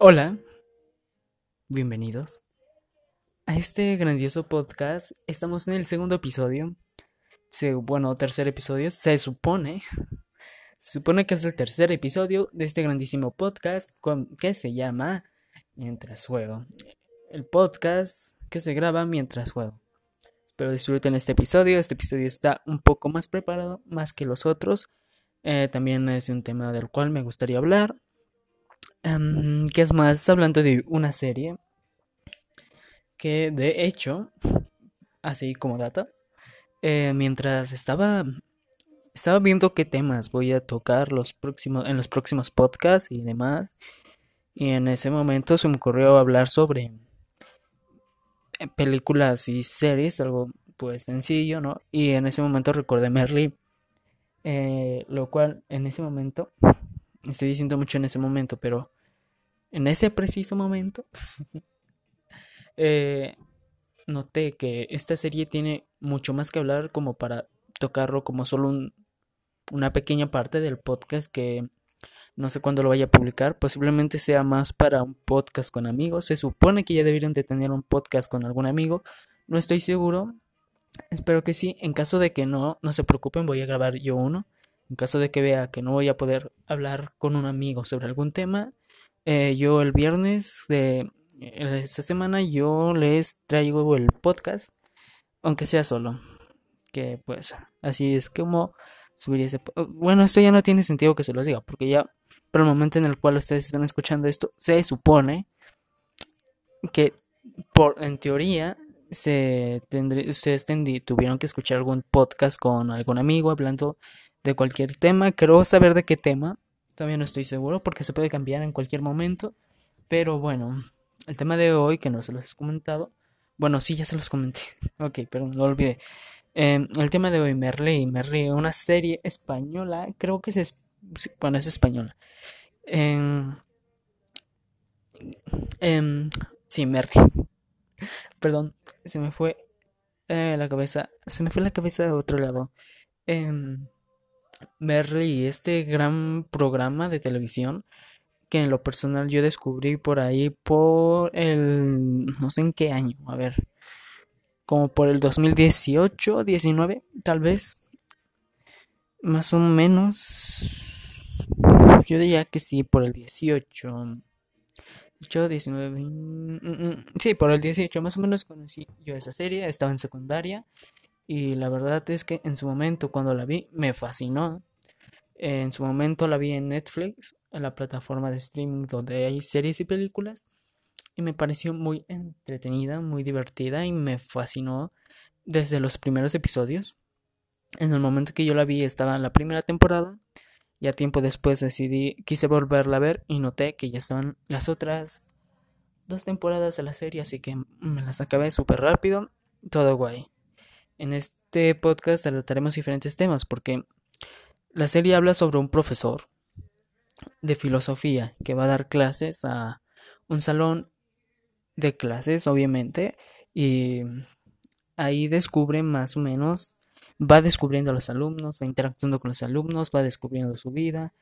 Hola, bienvenidos a este grandioso podcast. Estamos en el segundo episodio, bueno, tercer episodio, se supone. Se supone que es el tercer episodio de este grandísimo podcast que se llama Mientras juego. El podcast que se graba mientras juego. Espero disfruten este episodio. Este episodio está un poco más preparado, más que los otros. Eh, también es un tema del cual me gustaría hablar. Um, ¿Qué es más? Hablando de una serie que de hecho, así como data, eh, mientras estaba, estaba viendo qué temas voy a tocar los próximos, en los próximos podcasts y demás, y en ese momento se me ocurrió hablar sobre eh, películas y series, algo pues sencillo, ¿no? Y en ese momento recordé Merly, eh, lo cual en ese momento estoy diciendo mucho en ese momento, pero en ese preciso momento eh, noté que esta serie tiene mucho más que hablar como para tocarlo como solo una pequeña parte del podcast que no sé cuándo lo vaya a publicar, posiblemente sea más para un podcast con amigos, se supone que ya deberían de tener un podcast con algún amigo, no estoy seguro, espero que sí, en caso de que no, no se preocupen, voy a grabar yo uno en caso de que vea que no voy a poder hablar con un amigo sobre algún tema, eh, yo el viernes de eh, esta semana yo les traigo el podcast, aunque sea solo. Que pues así es como subir ese... Bueno, esto ya no tiene sentido que se los diga, porque ya por el momento en el cual ustedes están escuchando esto, se supone que por en teoría se ustedes tuvieron que escuchar algún podcast con algún amigo hablando de cualquier tema. Creo saber de qué tema. Todavía no estoy seguro porque se puede cambiar en cualquier momento. Pero bueno, el tema de hoy, que no se los he comentado. Bueno, sí, ya se los comenté. ok, perdón, lo olvidé. Em, el tema de hoy, Merlí. Merlí, una serie española. Creo que es. Bueno, es española. Eh, sí, Merlí. Perdón, se me fue eh, la cabeza. Se me fue la cabeza a otro lado. Eh, Merly, este gran programa de televisión que en lo personal yo descubrí por ahí por el no sé en qué año, a ver, como por el 2018, 19, tal vez. Más o menos yo diría que sí por el 18. 19, mm, mm, sí, por el 18 más o menos conocí yo esa serie, estaba en secundaria y la verdad es que en su momento cuando la vi me fascinó. En su momento la vi en Netflix, en la plataforma de streaming donde hay series y películas. Y me pareció muy entretenida, muy divertida y me fascinó desde los primeros episodios. En el momento que yo la vi estaba en la primera temporada. Ya tiempo después decidí, quise volverla a ver y noté que ya estaban las otras dos temporadas de la serie, así que me las acabé súper rápido. Todo guay. En este podcast trataremos diferentes temas porque la serie habla sobre un profesor de filosofía que va a dar clases a un salón de clases, obviamente, y ahí descubre más o menos, va descubriendo a los alumnos, va interactuando con los alumnos, va descubriendo su vida.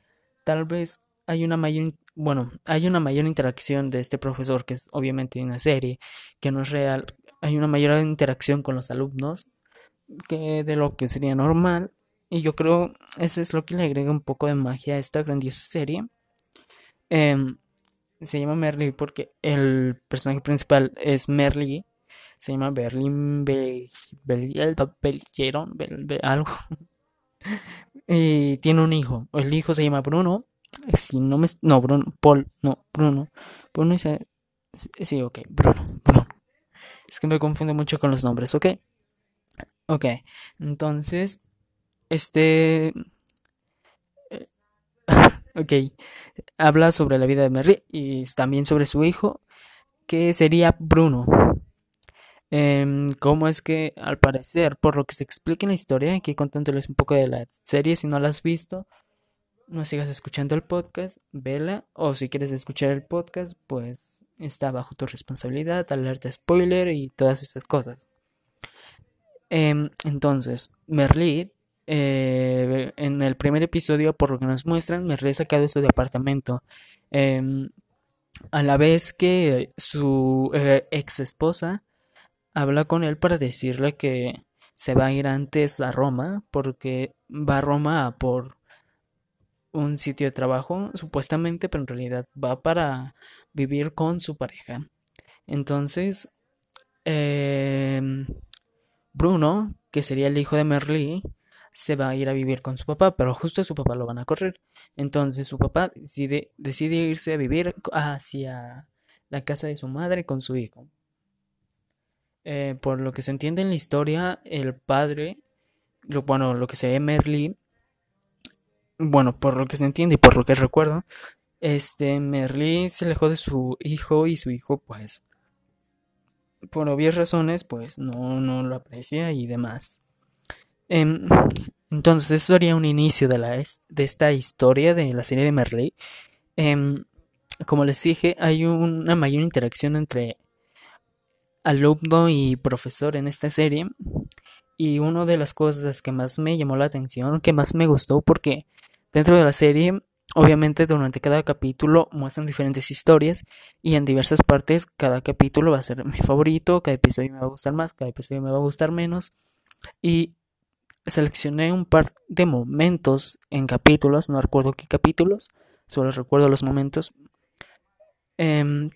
Tal vez hay una mayor, bueno, hay una mayor interacción de este profesor, que es obviamente una serie, que no es real. Hay una mayor interacción con los alumnos que de lo que sería normal. Y yo creo eso es lo que le agrega un poco de magia a esta grandiosa serie. Em, se llama Merly porque el personaje principal es Merly. Se llama Berlin Bell, algo. y tiene un hijo. El hijo se llama Bruno. Si no me. No, Bruno. Paul. No, Bruno. Bruno dice. Sí, ok. Bruno. Bruno. Es que me confunde mucho con los nombres, ok. Ok, entonces, este... Eh, ok, habla sobre la vida de Merry y también sobre su hijo, que sería Bruno. Eh, ¿Cómo es que, al parecer, por lo que se explica en la historia, aquí contándoles un poco de la serie, si no la has visto, no sigas escuchando el podcast, vela, o si quieres escuchar el podcast, pues está bajo tu responsabilidad, alerta spoiler y todas esas cosas. Em, entonces, Merlit, eh, en el primer episodio, por lo que nos muestran, Merlit ha sacado su departamento. Em, a la vez que su eh, ex esposa habla con él para decirle que se va a ir antes a Roma porque va a Roma por un sitio de trabajo supuestamente, pero en realidad va para vivir con su pareja. Entonces, em, Bruno, que sería el hijo de Merly, se va a ir a vivir con su papá, pero justo a su papá lo van a correr. Entonces su papá decide, irse a vivir hacia la casa de su madre con su hijo. Eh, por lo que se entiende en la historia, el padre, lo, bueno, lo que se ve Merly, bueno, por lo que se entiende y por lo que recuerdo, este Merly se alejó de su hijo y su hijo, pues, por obvias razones, pues no, no lo aprecia y demás. Em, entonces, eso sería un inicio de, la, de esta historia de la serie de Merley. Em, como les dije, hay una mayor interacción entre alumno y profesor en esta serie. Y una de las cosas que más me llamó la atención, que más me gustó, porque dentro de la serie, obviamente durante cada capítulo muestran diferentes historias y en diversas partes cada capítulo va a ser mi favorito, cada episodio me va a gustar más, cada episodio me va a gustar menos. Y seleccioné un par de momentos en capítulos, no recuerdo qué capítulos, solo recuerdo los momentos. Em,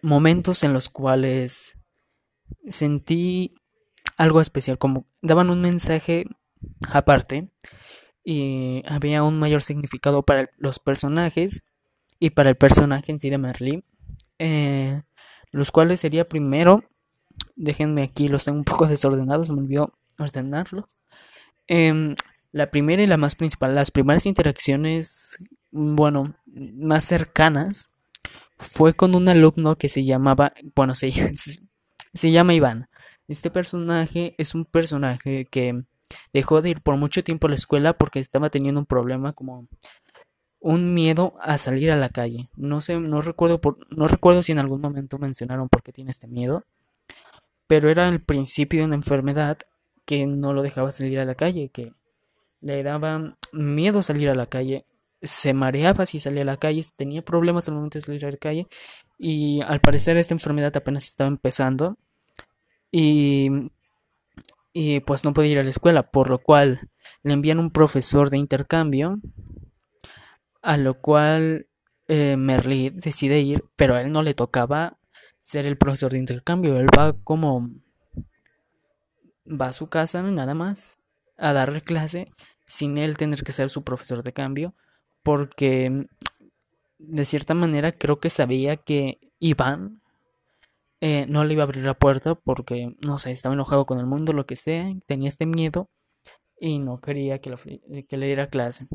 momentos en los cuales sentí algo especial, como daban un mensaje aparte y había un mayor significado para los personajes y para el personaje en sí de Merlin, eh, los cuales sería primero, déjenme aquí, los tengo un poco desordenados, me olvidó ordenarlos. Em, la primera y la más principal, las primeras interacciones, bueno, más cercanas, fue con un alumno que se llamaba, bueno, se, se llama Iván. Este personaje es un personaje que dejó de ir por mucho tiempo a la escuela porque estaba teniendo un problema como un miedo a salir a la calle. No sé, no recuerdo por, no recuerdo si en algún momento mencionaron por qué tiene este miedo, pero era el principio de una enfermedad que no lo dejaba salir a la calle, que le daba miedo salir a la calle, se mareaba si salía a la calle, tenía problemas al momento de salir a la calle y al parecer esta enfermedad apenas estaba empezando y, y pues no podía ir a la escuela, por lo cual le envían un profesor de intercambio, a lo cual eh, decide ir, pero a él no le tocaba ser el profesor de intercambio, él va como va a su casa nada más a darle clase sin él tener que ser su profesor de cambio porque de cierta manera creo que sabía que Iván eh, no le iba a abrir la puerta porque no sé estaba enojado con el mundo lo que sea tenía este miedo y no quería que, que le diera clase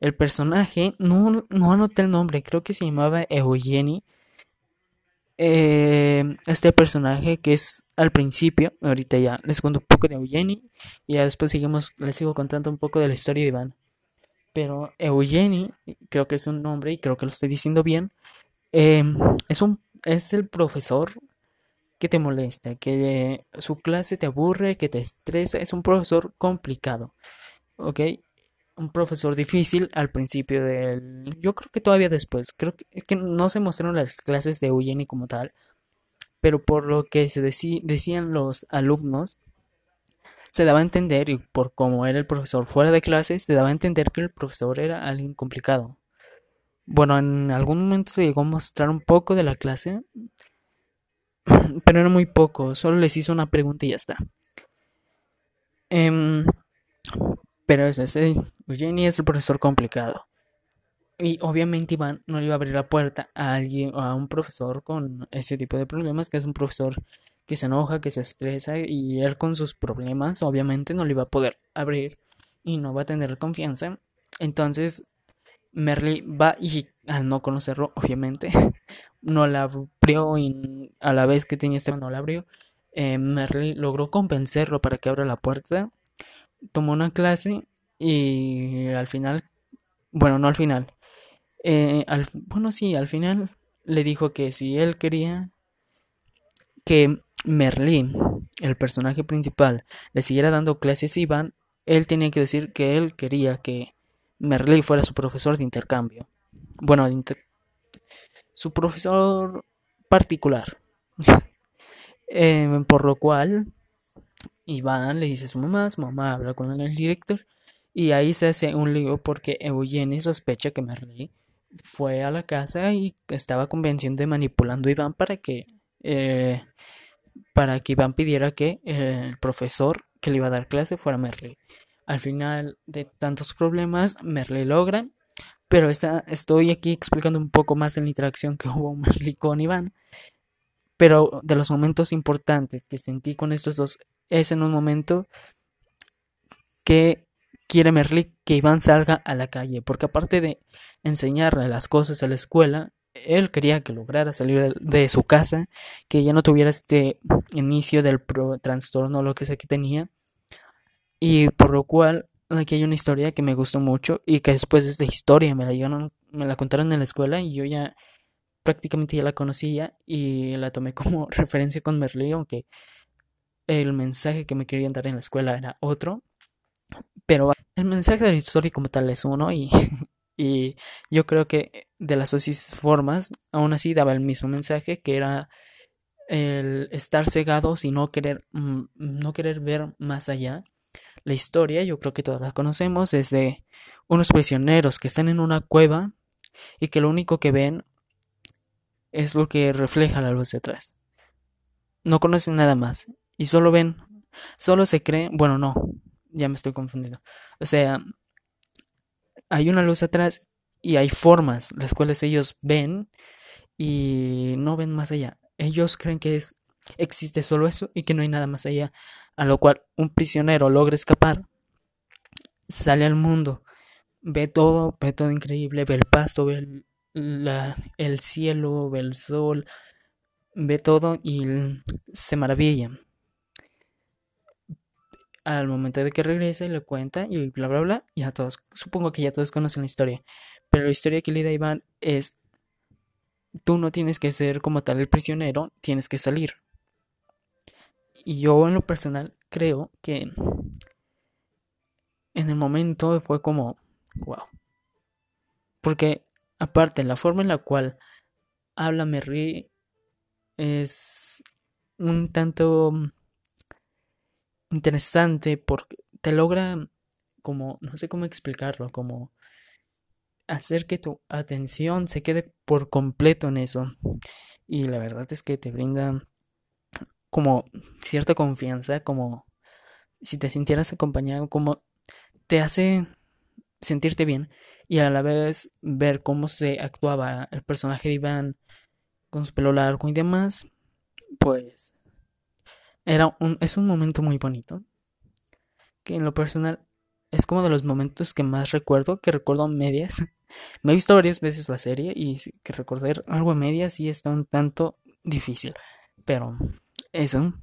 el personaje no, no anoté el nombre creo que se llamaba Eugenie eh, este personaje que es al principio, ahorita ya les cuento un poco de Eugenie y ya después seguimos, les sigo contando un poco de la historia de Iván. Pero Eugenie, creo que es un nombre y creo que lo estoy diciendo bien, es, un, es el profesor que te molesta, que su clase te aburre, que te estresa, es un profesor complicado, ¿ok? un profesor difícil al principio del... Yo creo que todavía después. Creo que, es que no se mostraron las clases de Eugenie como tal. Pero por lo que se decían los alumnos, se daba a entender, y por cómo era el profesor fuera de clases, se daba a entender que el profesor era alguien complicado. Bueno, en algún momento se llegó a mostrar un poco de la clase, pero era muy poco, solo les hizo una pregunta y ya está. Eh, pero eso, ese Eugenie es el profesor complicado. Y obviamente Iván no le iba a abrir la puerta a alguien a un profesor con ese tipo de problemas, que es un profesor que se enoja, que se estresa y él con sus problemas obviamente no le iba a poder abrir y no va a tener confianza. Entonces Merly va y al no conocerlo, obviamente, no la abrió y a la vez que tenía este no la abrió. Eh, Merly logró convencerlo para que abra la puerta tomó una clase y al final, bueno, no al final, eh, al, bueno, sí, al final le dijo que si él quería que Merlín, el personaje principal, le siguiera dando clases a Iván, él tenía que decir que él quería que Merlín fuera su profesor de intercambio. Bueno, su profesor particular. Em, por lo cual, Iván le dice a su mamá, su mamá habla con el director y ahí se hace un lío porque Eugenie sospecha que Merle fue a la casa y estaba convenciendo y manipulando a Iván para que eh, para que Iván pidiera que el profesor que le iba a dar clase fuera Merle. Al final de tantos problemas, Merle logra, pero estoy aquí explicando un poco más en la interacción que hubo Merle con Iván. Pero de los momentos importantes que sentí con estos dos es en un momento que quiere Merle que Iván salga a la calle, porque aparte de enseñarle las cosas a la escuela, él quería que lograra salir de, su casa, que ya no tuviera este inicio del trastorno o lo que sea que tenía. Y por lo cual, aquí hay una historia que me gustó mucho y que después de esta historia me la, me la contaron en la escuela y yo ya prácticamente ya la conocía y la tomé como referencia con Merlí, aunque el mensaje que me querían dar en la escuela era otro. Pero el mensaje de la historia como tal es uno y Y yo creo que de las dos formas, aún así daba el mismo mensaje, que era el estar cegados y no querer, mm, no querer ver más allá. La historia, yo creo que todas la conocemos, es de unos prisioneros que están en una cueva y que lo único que ven es lo que refleja la luz detrás. No conocen nada más y solo ven, solo se creen, bueno, no, ya me estoy confundiendo. O sea, hay una luz atrás y hay formas las cuales ellos ven y no ven más allá. Ellos creen que es, existe solo eso y que no hay nada más allá. A lo cual un prisionero logra escapar, sale al mundo, ve todo, ve todo increíble, ve el pasto, ve el, el cielo, ve el sol, ve todo y se maravilla al momento de que regresa y le cuenta y bla bla bla, ya todos, supongo que ya todos conocen la historia, pero la historia que le da Iván es, tú no tienes que ser como tal el prisionero, tienes que salir. Y yo en lo personal creo que en el momento fue como, wow. Porque aparte, la forma en la cual habla Merry es un tanto interesante porque te logra como, no sé cómo explicarlo, como hacer que tu atención se quede por completo en eso. Y la verdad es que te brinda como cierta confianza, como si te sintieras acompañado, como te hace sentirte bien y a la vez ver cómo se actuaba el personaje de Iván con su pelo largo y demás, pues era un, es un momento muy bonito. Que en lo personal es como de los momentos que más recuerdo, que recuerdo a medias. Me he visto varias veces la serie y que recordar algo a medias sí está un tanto difícil. Pero eso.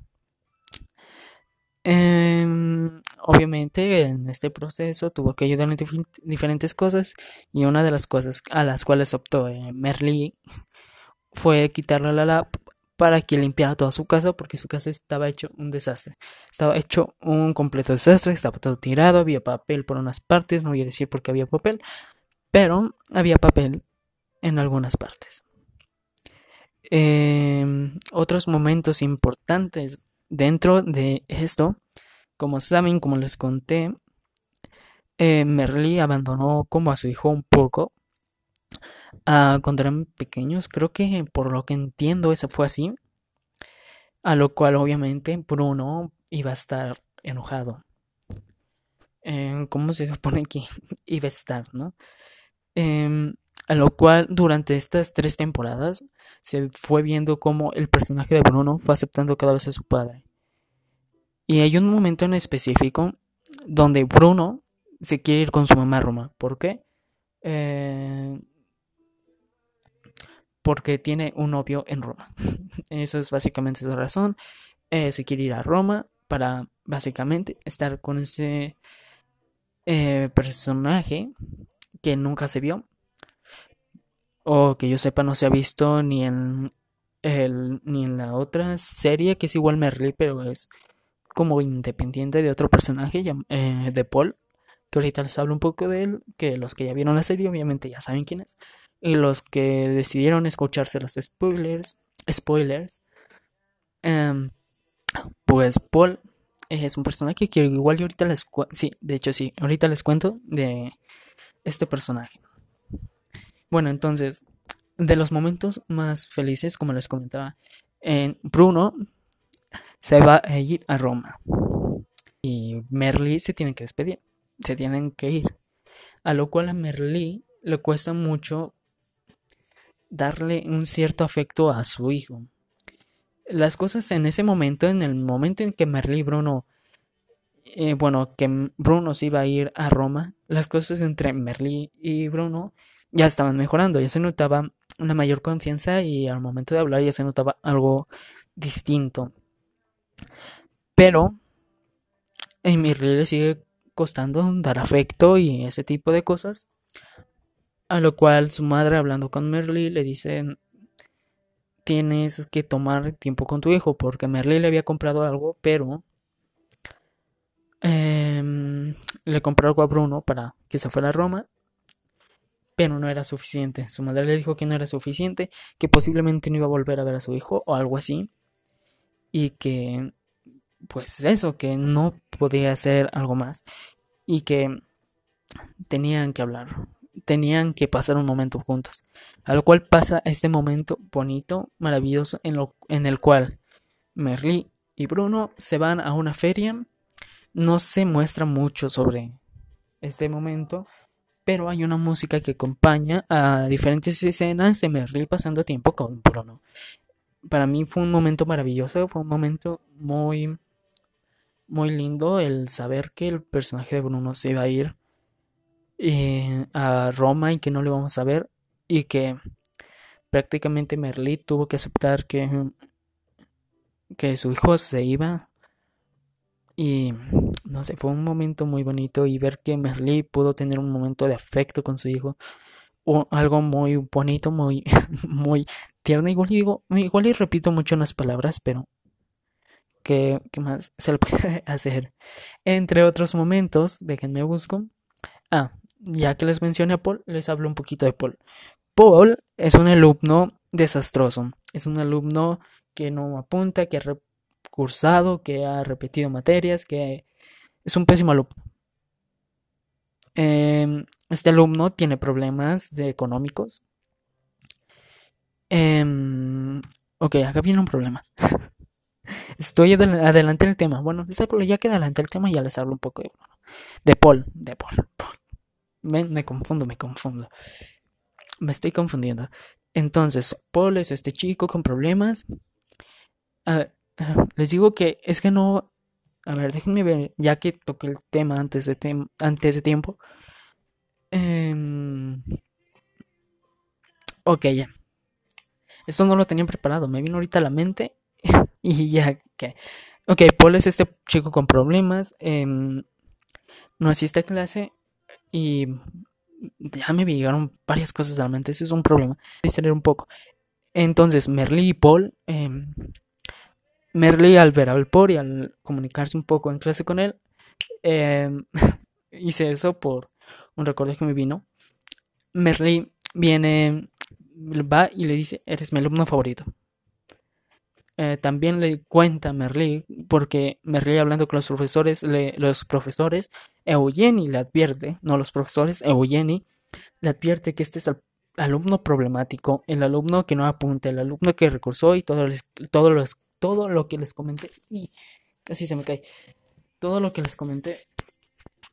Em, obviamente en este proceso tuvo que ayudar en diferentes cosas y una de las cosas a las cuales optó eh, Merly fue quitarle la, la para que limpiara toda su casa porque su casa estaba hecho un desastre. Estaba hecho un completo desastre, estaba todo tirado, había papel por unas partes, no voy a decir por qué había papel, pero había papel en algunas partes. Em, otros momentos importantes dentro de esto, como saben, como les conté, eh, abandonó como a su hijo un poco Ah, cuando eran pequeños, creo que por lo que entiendo eso fue así. A lo cual obviamente Bruno iba a estar enojado. Eh, ¿Cómo se supone que iba a estar, no? Em, a lo cual durante estas tres temporadas se fue viendo cómo el personaje de Bruno fue aceptando cada vez a su padre. Y hay un momento en específico donde Bruno se quiere ir con su mamá a Roma. ¿Por qué? Eh, porque tiene un novio en Roma. Eso es básicamente su razón. Eh, se quiere ir a Roma para básicamente estar con ese eh, personaje que nunca se vio o que yo sepa no se ha visto ni en el, ni en la otra serie que es igual Merly pero es como independiente de otro personaje eh, de Paul que ahorita les hablo un poco de él que los que ya vieron la serie obviamente ya saben quién es y los que decidieron escucharse los spoilers, spoilers, em, pues Paul es un personaje que igual y ahorita les cuento, sí, de hecho sí, ahorita les cuento de este personaje. Bueno, entonces, de los momentos más felices, como les comentaba, en Bruno se va a ir a Roma y Merly se tiene que despedir, se tienen que ir, a lo cual a Merly le cuesta mucho darle un cierto afecto a su hijo. Las cosas en ese momento, en el momento en que Merly y Bruno, eh, bueno, que Bruno se iba a ir a Roma, las cosas entre Merly y Bruno ya estaban mejorando, ya se notaba una mayor confianza y al momento de hablar ya se notaba algo distinto. Pero a Merly le sigue costando dar afecto y ese tipo de cosas. A lo cual su madre, hablando con Merly, le dice: Tienes que tomar tiempo con tu hijo, porque Merly le había comprado algo, pero em, le compró algo a Bruno para que se fuera a Roma, pero no era suficiente. Su madre le dijo que no era suficiente, que posiblemente no iba a volver a ver a su hijo o algo así, y que, pues eso, que no podía hacer algo más, y que tenían que hablar tenían que pasar un momento juntos, a lo cual pasa este momento bonito, maravilloso, en, lo, en el cual Merly y Bruno se van a una feria. No se muestra mucho sobre este momento, pero hay una música que acompaña a diferentes escenas de Merly pasando tiempo con Bruno. Para mí fue un momento maravilloso, fue un momento muy muy lindo el saber que el personaje de Bruno se iba a ir eh, a Roma y que no le vamos a ver y que prácticamente Merlí tuvo que aceptar que, que su hijo se iba y no sé, fue un momento muy bonito y ver que Merlí pudo tener un momento de afecto con su hijo o algo muy bonito, muy, muy tierno. Igual y digo, igual y repito mucho unas palabras, pero ¿qué, qué más se le puede hacer? Entre otros momentos, déjenme busco. Ah, ya que les mencioné a Paul, les hablo un poquito de Paul. Paul es un alumno desastroso. Es un alumno que no apunta, que ha recursado, que ha repetido materias, que es un pésimo alumno. Em, este alumno tiene problemas económicos. Em, ok, acá viene un problema. Estoy adelante del tema. Bueno, ya que adelante el tema, ya les hablo un poco de, de Paul. De Paul. Paul. Me, confundo, me confundo. Me estoy confundiendo. Entonces, Paul es este chico con problemas. Ah, les digo que es que no. A ver, déjenme ver, ya que toqué el tema antes de, antes de tiempo. Em, ok, ya. Esto no lo tenían preparado. Me vino ahorita a la mente. y ya que. Ok, Paul es este chico con problemas. Em, no asiste a clase y ya me llegaron varias cosas a la mente. Ese es un problema. Distraer un poco. Entonces, Merly y Paul. Eh, Merly al ver al Paul y al comunicarse un poco en clase con él. Em, hice eso por un recuerdo que me vino. Merly viene, va y le dice, eres mi alumno favorito. Eh, también le cuenta a Merly, porque Merly hablando con los profesores, le, los profesores, Eugeni le advierte, no los profesores, Eugeni le advierte que este es el alumno problemático, el alumno que no apunta, el alumno que recursó y todo, todo, todo lo que les comenté, y casi se me cae, todo lo que les comenté,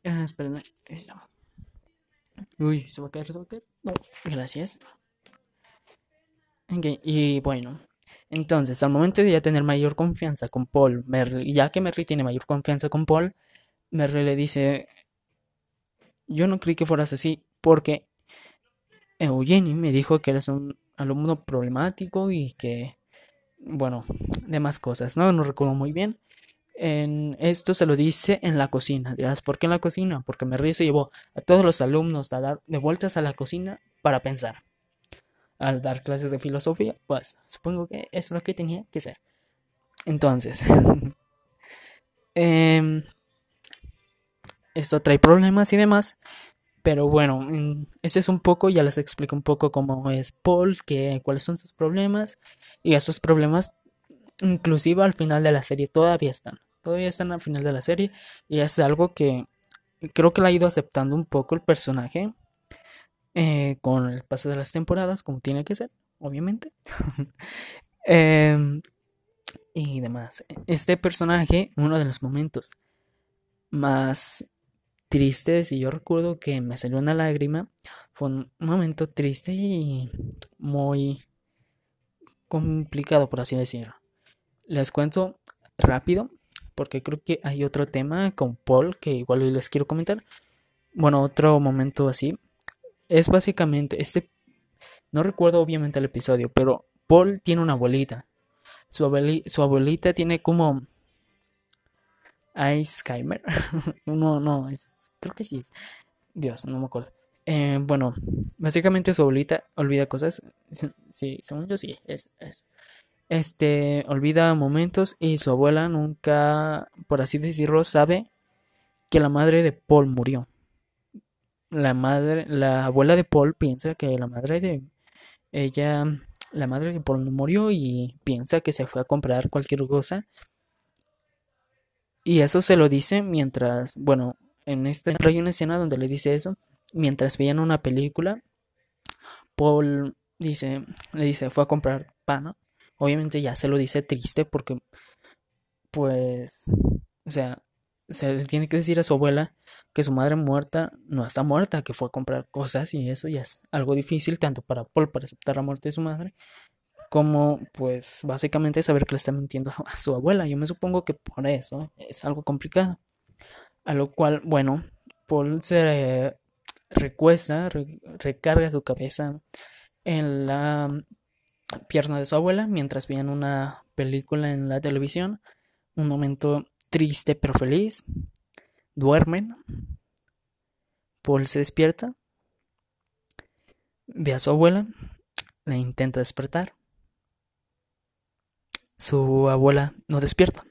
ah, esperen, uy, se va a caer, se va a caer, no, gracias. Y bueno, entonces, al momento de ya tener mayor confianza con Paul, Merry, ya que Merry tiene mayor confianza con Paul, Merry le dice, yo no creí que fueras así, porque Eugenie me dijo que eres un alumno problemático y que, bueno, demás cosas, ¿no? No recuerdo muy bien. En esto se lo dice en la cocina. Dirás, ¿por qué en la cocina? Porque Merry se llevó a todos los alumnos a dar de vueltas a la cocina para pensar al dar clases de filosofía, pues supongo que es lo que tenía que ser. Entonces, em, esto trae problemas y demás, Pero bueno, eso es un poco, ya les explico un poco cómo es Paul, que, cuáles son sus problemas. Y esos problemas, inclusive al final de la serie, todavía están. Todavía están al final de la serie. Y es algo que creo que la ha ido aceptando un poco el personaje. Eh, con el paso de las temporadas, como tiene que ser, obviamente. Em, y demás. Este personaje, uno de los momentos más tristes, y yo recuerdo que me salió una lágrima, fue un momento triste y muy complicado, por así decirlo. Les cuento rápido, porque creo que hay otro tema con Paul que igual les quiero comentar. Bueno, otro momento así. Es básicamente, este, no recuerdo obviamente el episodio, pero Paul tiene una abuelita su, abuelita tiene como Alzheimer. no, no, es, creo que sí es. Dios, no me acuerdo. Eh, bueno, básicamente su abuelita olvida cosas. Sí, según yo sí, es, es. Este, olvida momentos y su abuela nunca, por así decirlo, sabe que la madre de Paul murió. La madre, la abuela de Paul piensa que la madre de ella la madre de Paul murió y piensa que se fue a comprar cualquier cosa. Y eso se lo dice mientras, bueno, en esta hay una escena donde le dice eso, mientras veían una película, Paul dice, le dice, fue a comprar pan, Obviamente ya se lo dice triste porque, pues, o sea, se le tiene que decir a su abuela que su madre muerta no está muerta, que fue a comprar cosas y eso ya es algo difícil tanto para Paul para aceptar la muerte de su madre como pues básicamente saber que le está mintiendo a su abuela. Yo me supongo que por eso es algo complicado. A lo cual, bueno, Paul se recuesta, recarga su cabeza en la pierna de su abuela mientras veían una película en la televisión. Un momento triste pero feliz. Duermen. Paul se despierta. Ve a su abuela. La intenta despertar. Su abuela no despierta.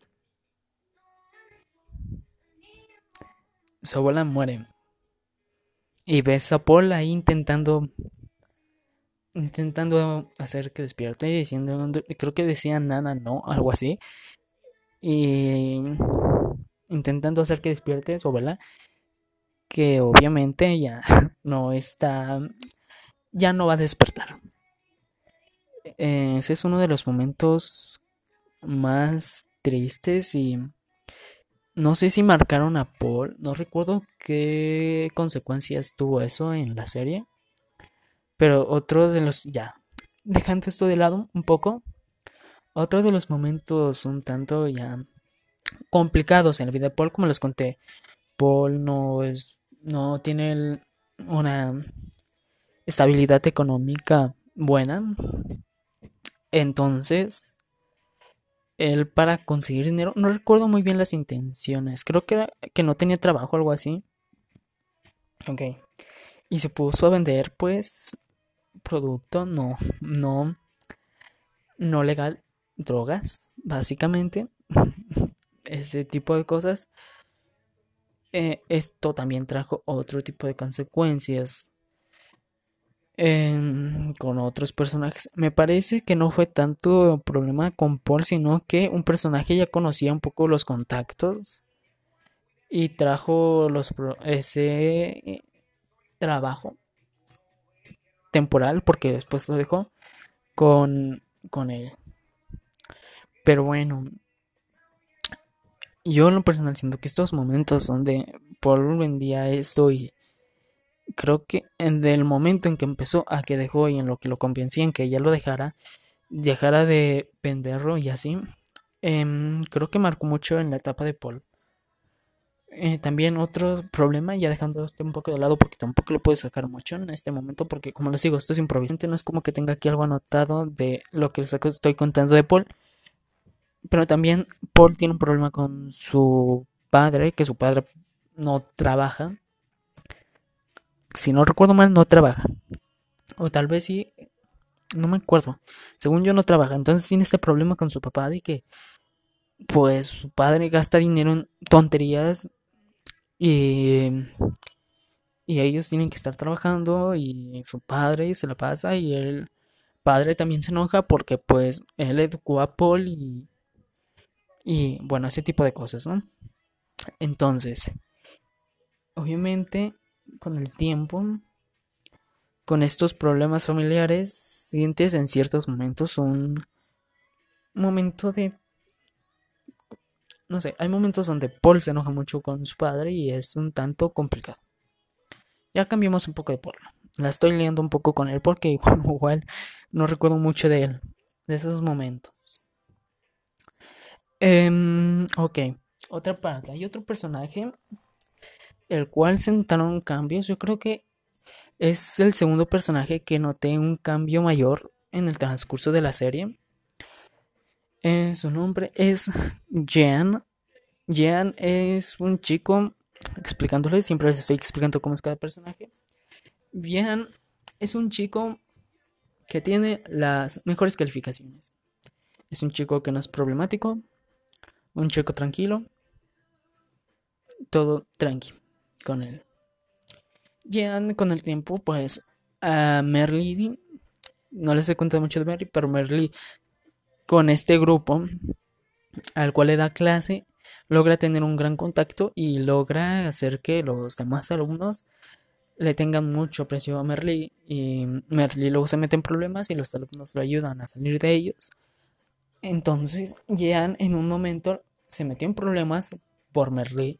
Su abuela muere. Y ves a Paul ahí intentando intentando hacer que despierte diciendo creo que decía nana no algo así y intentando hacer que despierte su abuela, que obviamente ya no está, ya no va a despertar. Ese es uno de los momentos más tristes y no sé si marcaron a Paul, no recuerdo qué consecuencias tuvo eso en la serie, pero otro de los, ya, dejando esto de lado un poco, otro de los momentos un tanto ya complicados en la vida de Paul, como les conté, Paul no es, no tiene una estabilidad económica buena. Entonces, él para conseguir dinero, no recuerdo muy bien las intenciones, creo que, que no tenía trabajo, algo así. Ok. Y se puso a vender, pues, producto no, no, no legal drogas, básicamente, ese tipo de cosas. Eh, esto también trajo otro tipo de consecuencias con otros personajes. Me parece que no fue tanto problema con Paul, sino que un personaje ya conocía un poco los contactos y trajo los ese trabajo temporal, porque después lo dejó con, con él. Pero bueno, yo en lo personal siento que estos momentos donde Paul vendía esto y creo que en el momento en que empezó a que dejó y en lo que lo convencían que ella lo dejara, dejara de venderlo y así, em, creo que marcó mucho en la etapa de Paul. Eh, también otro problema, ya dejando este un poco de lado porque tampoco lo puedo sacar mucho en este momento porque como les digo, esto es improvisante, no es como que tenga aquí algo anotado de lo que estoy contando de Paul. Pero también Paul tiene un problema con su padre, que su padre no trabaja. Si no recuerdo mal, no trabaja. O tal vez sí, no me acuerdo. Según yo no trabaja. Entonces tiene este problema con su papá de que pues su padre gasta dinero en tonterías y, y ellos tienen que estar trabajando y su padre se la pasa y el padre también se enoja porque pues él educó a Paul y, y bueno, ese tipo de cosas, ¿no? Entonces, obviamente con el tiempo, con estos problemas familiares, sientes en ciertos momentos un momento de... No sé, hay momentos donde Paul se enoja mucho con su padre y es un tanto complicado. Ya cambiamos un poco de Paul. La estoy leyendo un poco con él porque igual, no recuerdo mucho de él, de esos momentos. Em, ok, otra parte. Hay otro personaje el cual sentaron cambios. Yo creo que es el segundo personaje que noté un cambio mayor en el transcurso de la serie. Eh, su nombre es Jean. Jean es un chico, explicándole, siempre les estoy explicando cómo es cada personaje. Jean es un chico que tiene las mejores calificaciones. Es un chico que no es problemático, un chico tranquilo, todo tranqui con él. Jean con el tiempo, pues a Merly, no les he contado mucho de Merly, pero Merly con este grupo al cual le da clase, logra tener un gran contacto y logra hacer que los demás alumnos le tengan mucho aprecio a Merly y Merly luego se mete en problemas y los alumnos lo ayudan a salir de ellos. Entonces, Jean en un momento se metió en problemas por Merly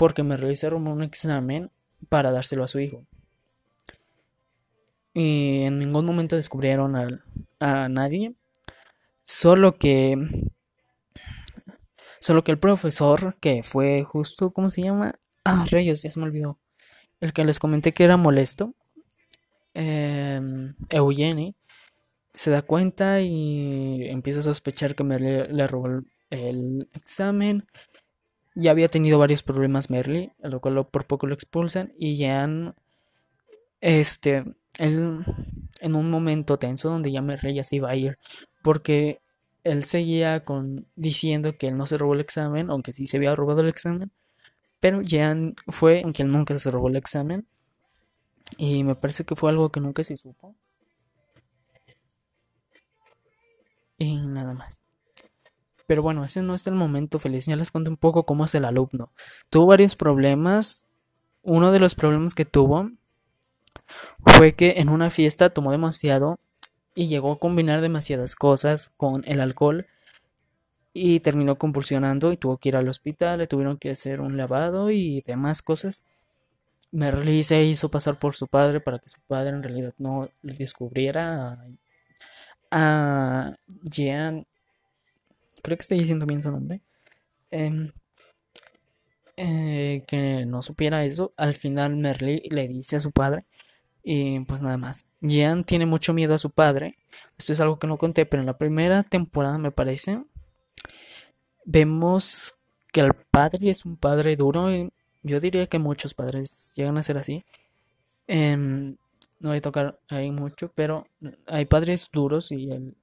porque se robó un examen para dárselo a su hijo. Y en ningún momento descubrieron a nadie Solo que. Solo que el profesor, que fue justo, ¿cómo se llama? Ah, Reyes, ya se me olvidó. El que les comenté que era molesto. Eh, Eugenie se da cuenta y empieza a sospechar que Merly le robó el, examen. Ya había tenido varios problemas Merly, a lo cual por poco lo expulsan. Y Jan, este, él, en un momento tenso donde ya Merly ya se a ir porque él seguía con diciendo que él no se robó el examen, aunque sí se había robado el examen, pero Jean fue aunque él nunca se robó el examen y me parece que fue algo que nunca se supo. Y nada más. Pero bueno, ese no es el momento feliz. Ya les conté un poco cómo es el alumno. Tuvo varios problemas. Uno de los problemas que tuvo fue que en una fiesta tomó demasiado y llegó a combinar demasiadas cosas con el alcohol y terminó convulsionando y tuvo que ir al hospital, le tuvieron que hacer un lavado y demás cosas. Merly se hizo pasar por su padre para que su padre en realidad no le descubriera a, Jean, creo que estoy diciendo bien su nombre, em, eh, que no supiera eso. Al final Merly le dice a su padre y pues nada más. Jean tiene mucho miedo a su padre. Esto es algo que no conté, pero en la primera temporada me parece. Vemos que el padre es un padre duro. yo diría que muchos padres llegan a ser así. Em, no voy a tocar ahí mucho, pero hay padres duros y el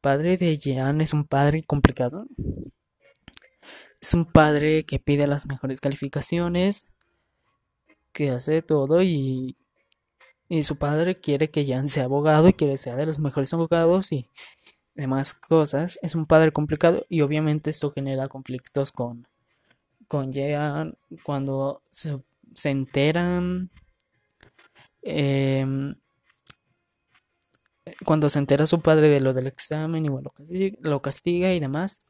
padre de Jean es un padre complicado. Es un padre que pide las mejores calificaciones, que hace todo y y su padre quiere que Jan sea abogado y quiere que sea de los mejores abogados y demás cosas. Es un padre complicado y obviamente esto genera conflictos con, con Jan cuando se, enteran. Em, cuando se entera su padre de lo del examen y bueno, lo castiga y demás.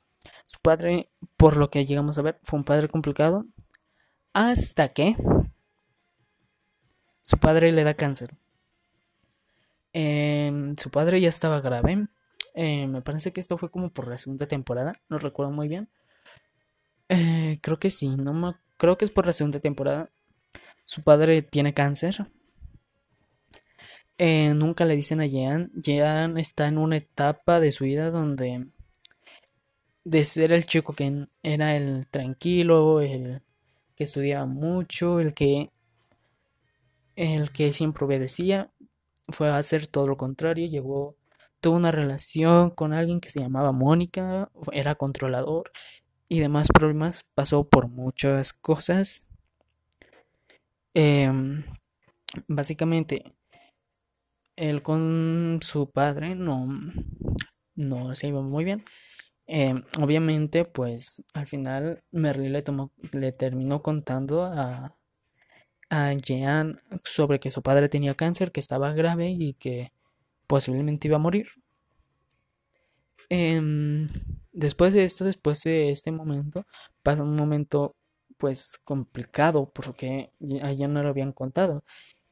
Su padre, por lo que llegamos a ver, fue un padre complicado. Hasta que su padre le da cáncer. Em, su padre ya estaba grave. Em, me parece que esto fue como por la segunda temporada. No recuerdo muy bien. Eh, creo que sí. No creo que es por la segunda temporada. Su padre tiene cáncer. Eh, nunca le dicen a Jean. Jean está en una etapa de su vida donde de ser el chico que era el tranquilo, el que estudiaba mucho, el que el que siempre obedecía, fue a hacer todo lo contrario, llegó, tuvo una relación con alguien que se llamaba Mónica, era controlador y demás problemas, pasó por muchas cosas. Em, básicamente él con su padre no, no se iba muy bien. Em, obviamente, pues al final Merlin le, tomó, le terminó contando a, a Jean sobre que su padre tenía cáncer, que estaba grave y que posiblemente iba a morir. Em, después de esto, después de este momento, pasa un momento pues complicado porque a Jean no lo habían contado.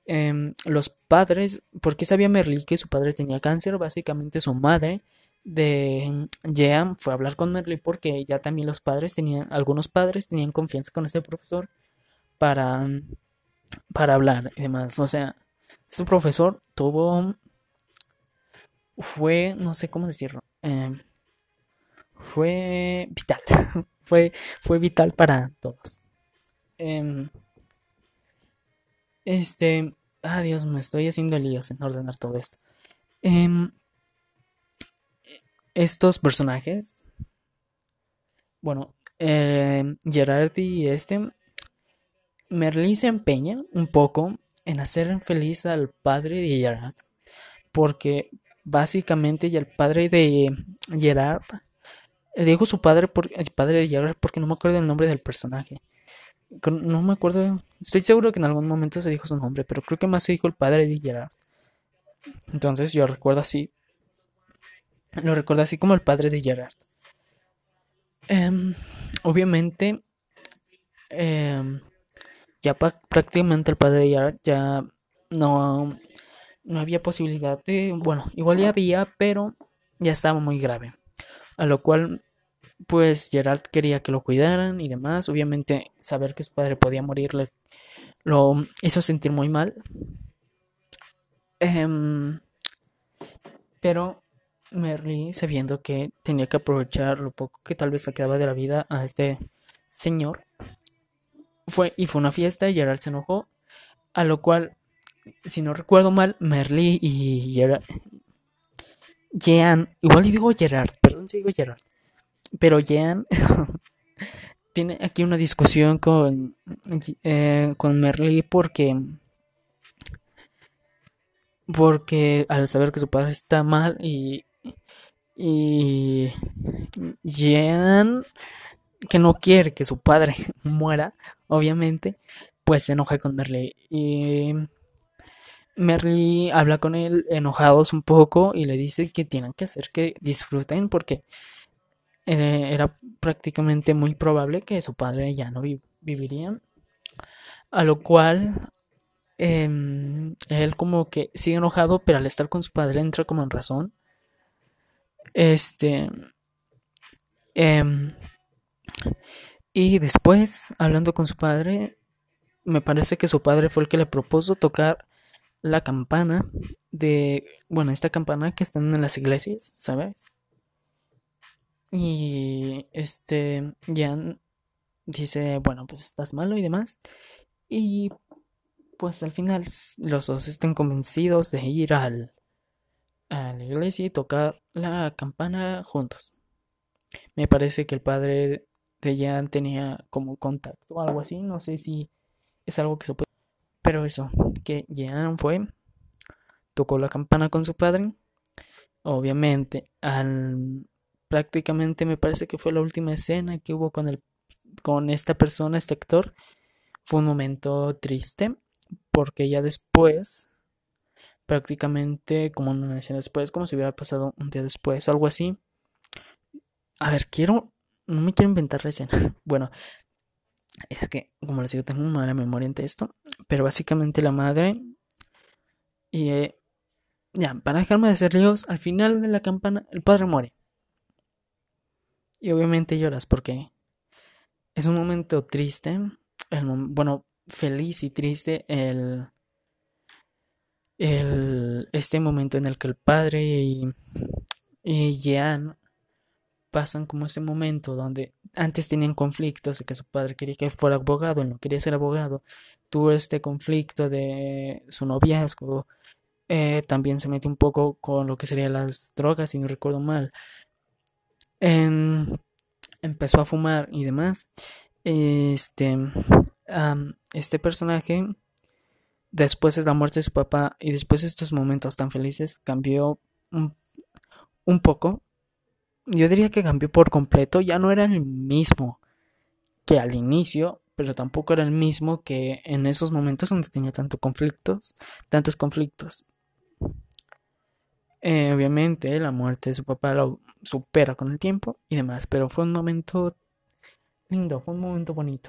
Em, los padres, porque sabía Merlin que su padre tenía cáncer, básicamente su madre de Jean fue a hablar con Merlin porque ya también los padres tenían, algunos padres tenían confianza con este profesor para, para hablar y demás. O sea, este profesor tuvo, fue, no sé cómo decirlo, em, fue vital, fue, fue vital para todos. Em, este, ah, me estoy haciendo líos en ordenar todo esto. Em, estos personajes, bueno, eh, Gerard y este, Merlin se empeña un poco en hacer feliz al padre de Gerard, porque básicamente el padre de Gerard, dijo su padre, por, el padre de Gerard, porque no me acuerdo el nombre del personaje. No me acuerdo, estoy seguro que en algún momento se dijo su nombre, pero creo que más se dijo el padre de Gerard. Entonces yo recuerdo así, lo recuerda así como el padre de Gerard. Em, obviamente, em, ya prácticamente el padre de Gerard ya no, no había posibilidad de... Bueno, igual ya había, pero ya estaba muy grave. A lo cual, pues Gerard quería que lo cuidaran y demás. Obviamente, saber que su padre podía morirle lo hizo sentir muy mal. Em, pero Merly, sabiendo que tenía que aprovechar lo poco que tal vez le quedaba de la vida a este señor, fue y fue una fiesta y Gerard se enojó, a lo cual, si no recuerdo mal, Merly y Gerard, Jean, igual le digo Gerard, perdón si digo Gerard, pero Jean tiene aquí una discusión con, eh, con Merly porque porque al saber que su padre está mal y y Jean, que no quiere que su padre muera, obviamente, pues se enoja con Merly. Y Merly habla con él enojados un poco y le dice que tienen que hacer que disfruten porque eh, era prácticamente muy probable que su padre ya no viviría. A lo cual em, él como que sigue enojado, pero al estar con su padre entra como en razón este. Em, y después, hablando con su padre, me parece que su padre fue el que le propuso tocar la campana de. Bueno, esta campana que están en las iglesias, ¿sabes? Y este. Jan dice: Bueno, pues estás malo y demás. Y pues al final los dos están convencidos de ir al a la iglesia y tocar la campana juntos. Me parece que el padre de Jan tenía como contacto o algo así, no sé si es algo que se puede... Pero eso, que Jan fue, tocó la campana con su padre, obviamente, al... prácticamente me parece que fue la última escena que hubo con el con esta persona, este actor, fue un momento triste, porque ya después prácticamente como una escena después, como si hubiera pasado un día después, algo así. A ver, quiero, no me quiero inventar la escena. Bueno, es que, como les digo, tengo una mala memoria en esto, pero básicamente la madre y eh, ya, para dejarme de hacer líos, al final de la campana el padre muere. Y obviamente lloras porque es un momento triste, bueno, feliz y triste el el, este momento en el que el padre y, y Jean pasan como ese momento donde antes tenían conflictos de que su padre quería que fuera abogado, él no quería ser abogado, tuvo este conflicto de su noviazgo, eh, también se mete un poco con lo que serían las drogas, si no recuerdo mal. Empezó a fumar y demás. Este, este personaje después de la muerte de su papá y después de estos momentos tan felices cambió un, un poco. Yo diría que cambió por completo, ya no era el mismo que al inicio, pero tampoco era el mismo que en esos momentos donde tenía tantos conflictos, tantos conflictos. Eh, obviamente la muerte de su papá lo supera con el tiempo y demás, pero fue un momento lindo, fue un momento bonito.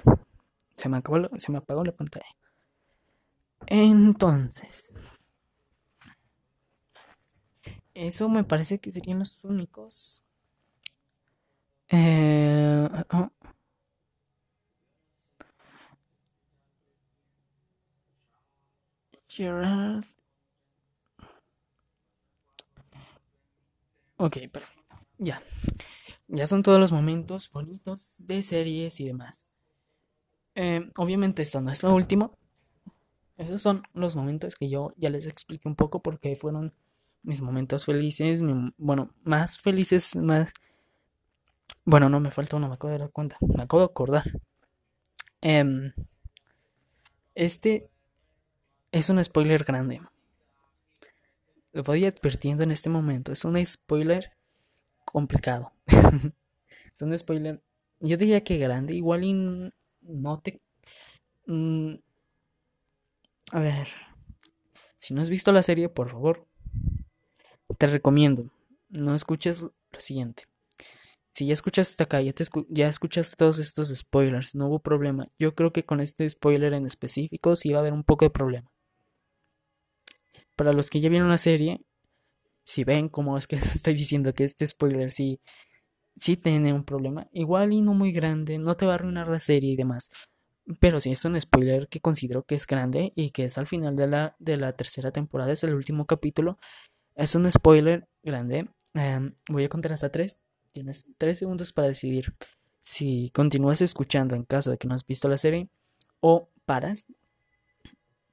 Se me, acabó, se me apagó la pantalla. Entonces, eso me parece que serían los únicos. Eh. Gerard. Ok, perfecto. Ya. Ya son todos los momentos bonitos de series y demás. Eh, obviamente esto no es lo último. Esos son los momentos que yo ya les expliqué un poco porque fueron mis momentos felices. bueno, más felices, más... Bueno, no me falta uno, me acabo de dar cuenta. Me acabo de acordar. Em, este es un spoiler grande. Lo voy advirtiendo en este momento. Es un spoiler complicado. es un spoiler. Yo diría que grande. Igual y no te. Mm, a ver. Si no has visto la serie, por favor. Te recomiendo. No escuches lo siguiente. Si ya escuchaste hasta acá, ya, te ya escuchaste todos estos spoilers, no hubo problema. Yo creo que con este spoiler en específico sí va a haber un poco de problema. Para los que ya vieron la serie, si ven cómo es que estoy diciendo que este spoiler sí, sí tiene un problema, igual y no muy grande, no te va a arruinar la serie y demás. Pero sí es un spoiler que considero que es grande y que es al final de la, de la tercera temporada, es el último capítulo. Es un spoiler grande. Em, voy a contar hasta tres. Tienes tres segundos para decidir si continúas escuchando en caso de que no has visto la serie o paras,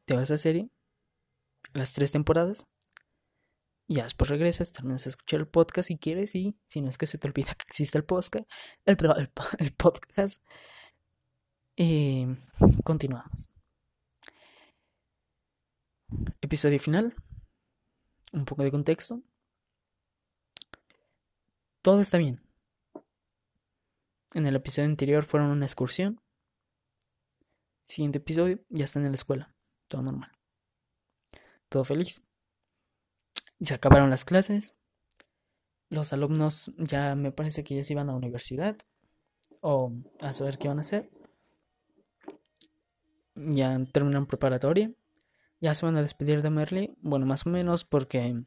te vas a la serie las tres temporadas. Ya después regresas, terminas de escuchar el podcast si quieres y si no es que se te olvida que existe el podcast, el, podcast. Y continuamos. Episodio final. Un poco de contexto. Todo está bien. En el episodio anterior fueron una excursión. Siguiente episodio, ya está en la escuela. Todo normal todo feliz. Se acabaron las clases. Los alumnos ya me parece que ya se iban a la universidad o a saber qué van a hacer. Ya terminan preparatoria. Ya se van a despedir de Merly. Bueno, más o menos porque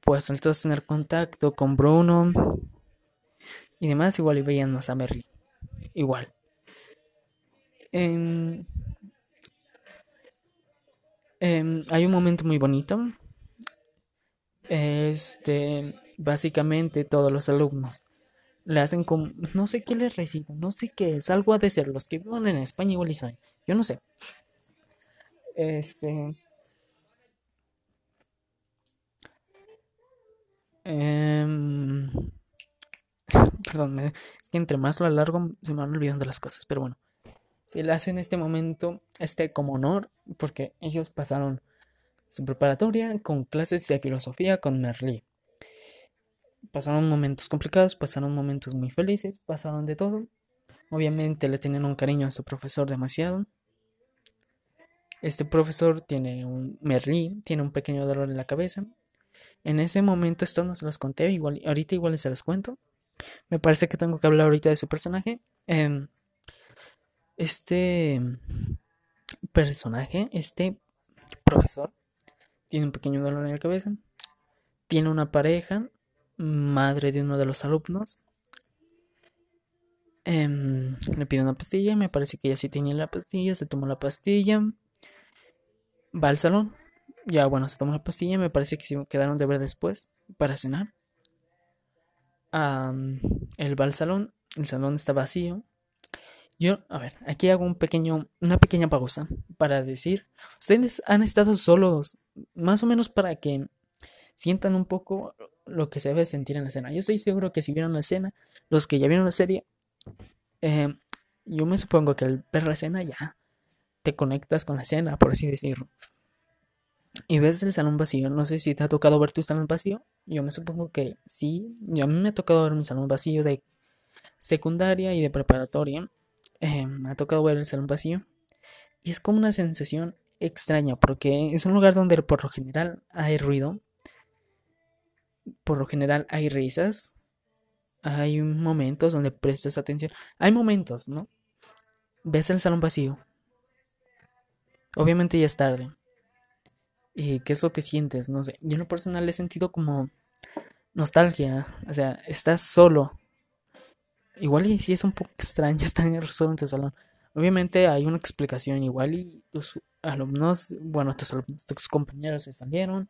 pues entonces tener contacto con Bruno y demás, igual y veían más a Merly. Igual. En Em, hay un momento muy bonito. Este, básicamente todos los alumnos le hacen como, no sé qué les recitan, no sé qué es, algo ha de ser, los que viven en España igual y saben, yo no sé. Este, em, perdón, es que entre más lo alargo se me van olvidando las cosas, pero bueno se le hace en este momento este como honor porque ellos pasaron su preparatoria con clases de filosofía con Merlí. Pasaron momentos complicados, pasaron momentos muy felices, pasaron de todo. Obviamente le tenían un cariño a su profesor demasiado. Este profesor tiene un Merlí, tiene un pequeño dolor en la cabeza. En ese momento esto no se los conté, igual, ahorita igual se los cuento. Me parece que tengo que hablar ahorita de su personaje. Eh, este personaje, este profesor, tiene un pequeño dolor en la cabeza, tiene una pareja, madre de uno de los alumnos, em, le pide una pastilla, me parece que ella sí tenía la pastilla, se tomó la pastilla, va al salón, ya bueno, se tomó la pastilla, me parece que se quedaron de ver después para cenar. él va al salón, el salón está vacío, yo, a ver, aquí hago un pequeño, una pequeña pausa para decir, ustedes han estado solos, más o menos para que sientan un poco lo que se debe sentir en la escena. Yo estoy seguro que si vieron la escena, los que ya vieron la serie, eh, yo me supongo que al ver la escena ya te conectas con la escena, por así decirlo. Y ves el salón vacío. No sé si te ha tocado ver tu salón vacío. Yo me supongo que sí. Yo, a mí me ha tocado ver mi salón vacío de secundaria y de preparatoria. Me ha tocado ver el salón vacío. Y es como una sensación extraña porque es un lugar donde por lo general hay ruido. Por lo general hay risas. Hay momentos donde prestas atención. Hay momentos, ¿no? Ves el salón vacío. Obviamente ya es tarde. ¿Y qué es lo que sientes? No sé. Yo en lo personal he sentido como nostalgia. O sea, estás solo. Igual y sí es un poco extraño estar solo en tu salón. Obviamente hay una explicación igual y tus alumnos, bueno, tus, tus compañeros se salieron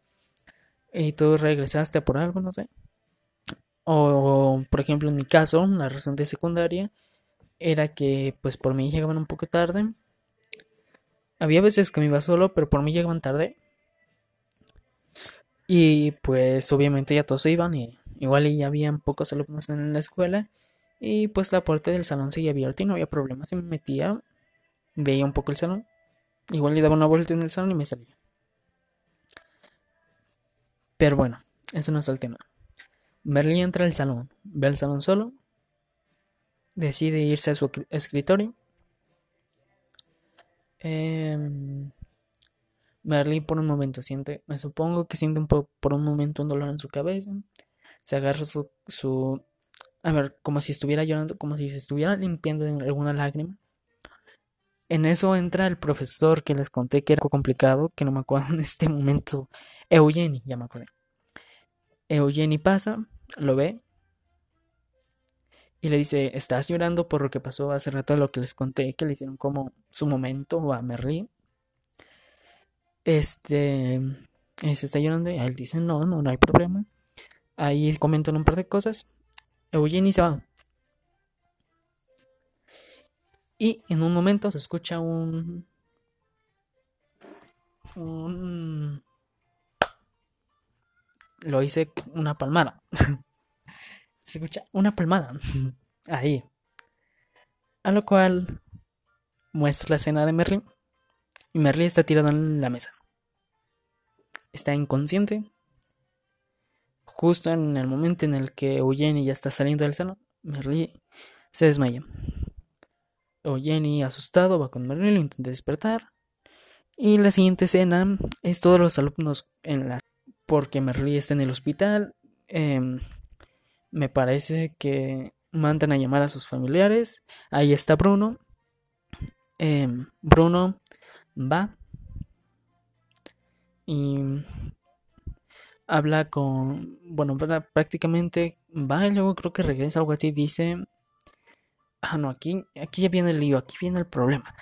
y tú regresaste por algo, no sé. O, por ejemplo, en mi caso, la razón de secundaria era que, pues, por mí llegaban un poco tarde. Había veces que me iba solo, pero por mí llegaban tarde. Y, pues, obviamente ya todos se iban y igual y ya habían pocos alumnos en la escuela. Y, pues, la puerta del salón seguía abierta y no había problema. Se me metía, veía un poco el salón. Igual le daba una vuelta en el salón y me salía. Pero bueno, eso no es el tema. Merlin entra al salón, ve al salón solo, decide irse a su escritorio. Eh, Merlin por un momento siente, me supongo que siente un poco por un momento un dolor en su cabeza. Se agarra su, su, a ver, como si estuviera llorando, como si se estuviera limpiando de alguna lágrima. En eso entra el profesor que les conté que era complicado, que no me acuerdo en este momento. Eugenie, ya me acordé. Eugenie pasa, lo ve y le dice, ¿estás llorando por lo que pasó hace rato lo que les conté, que le hicieron como su momento a Merlin? Este, se está llorando y él dice, no, no, no hay problema. Ahí comentan un par de cosas. Eugenie se va. Y en un momento se escucha un... un lo hice una palmada. Se escucha una palmada. Ahí. A lo cual muestra la escena de Merlin. Y Merlin está tirado en la mesa. Está inconsciente. Justo en el momento en el que Eugenie ya está saliendo del salón, Merlin se desmaya. Eugenie, asustado, va con Merlin, lo intenta despertar. Y la siguiente escena es todos los alumnos en la porque Merly está en el hospital. Em, me parece que mandan a llamar a sus familiares. Ahí está Bruno. Em, Bruno va y habla con, bueno, prácticamente va y luego creo que regresa algo así. Dice, ah, no, aquí, aquí ya viene el lío, aquí viene el problema.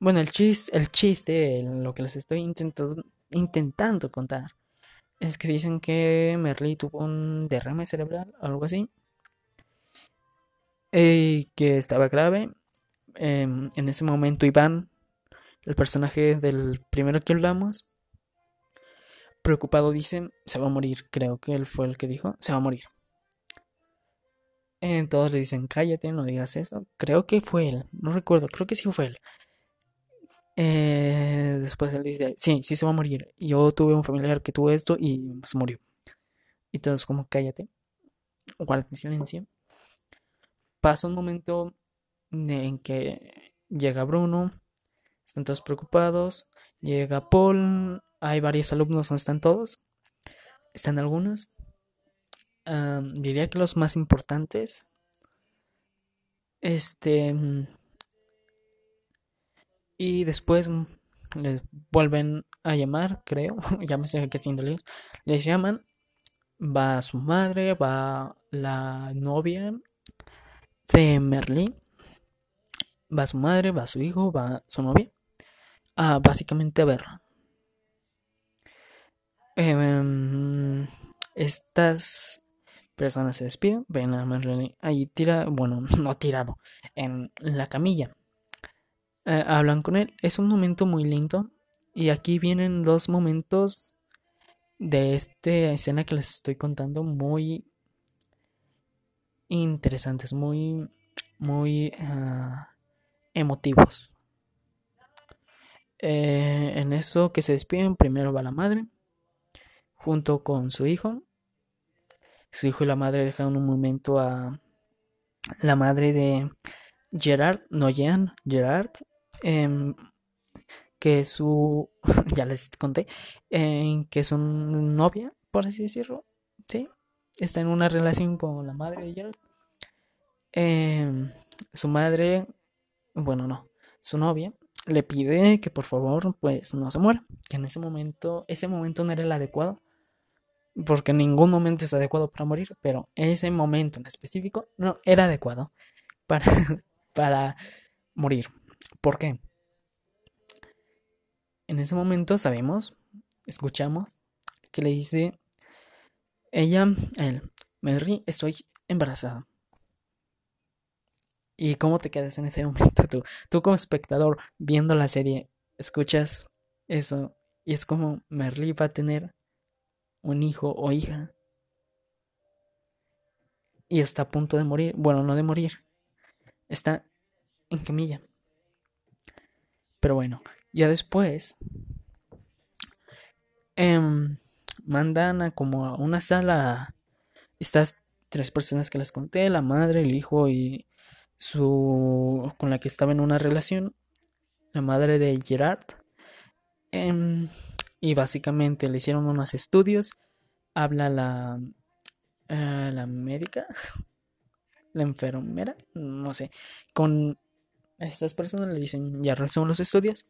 Bueno, el chiste, el chiste, lo que les estoy intentando, intentando contar es que dicen que Merly tuvo un derrame cerebral, algo así, y que estaba grave. Em, en ese momento Iván, el personaje del primero que hablamos, preocupado dice, se va a morir, creo que él fue el que dijo, se va a morir. todos le dicen, cállate, no digas eso. Creo que fue él, no recuerdo, creo que sí fue él. Eh, después él dice, sí, sí se va a morir. Yo tuve un familiar que tuvo esto y se murió. Y todos como, cállate, guarda silencio. Pasa un momento en que llega Bruno, están todos preocupados, llega Paul, hay varios alumnos, ¿no están todos? Están algunos. diría que los más importantes. Este y después les vuelven a llamar, creo. ya me sé aquí haciendo Les llaman. Va su madre, va la novia de Merlin. Va su madre, va su hijo, va su novia. a básicamente a verla. Em, estas personas se despiden. Ven a Merlin ahí tira, bueno, no tirado, en la camilla. Eh, hablan con él. Es un momento muy lindo. Y aquí vienen dos momentos de esta escena que les estoy contando muy interesantes, muy, muy ah, emotivos. Eh, en eso que se despiden, primero va la madre, junto con su hijo. Su hijo y la madre dejan un momento a la madre de Gerard, no Gerard, em, que su, ya les conté, que es su novia, por así decirlo, ¿sí? Está en una relación con la madre de Gerard. Em, su madre, bueno, no, su novia, le pide que por favor, pues no se muera, que en ese momento, ese momento no era el adecuado, porque ningún momento es adecuado para morir, pero ese momento en específico no era adecuado para, para morir. ¿Por qué? En ese momento sabemos, escuchamos, que le dice ella él, Mary, estoy embarazada. ¿Y cómo te quedas en ese momento tú? Tú como espectador viendo la serie, escuchas eso y es como Merly va a tener un hijo o hija y está a punto de morir. Bueno, no de morir, está en camilla. Pero bueno, ya después em, mandan a como a una sala estas tres personas que les conté, la madre, el hijo y su con la que estaba en una relación, la madre de Gerard. Em, y básicamente le hicieron unos estudios. Habla la, eh, la médica, la enfermera, no sé, con estas personas le dicen, ya realizamos los estudios,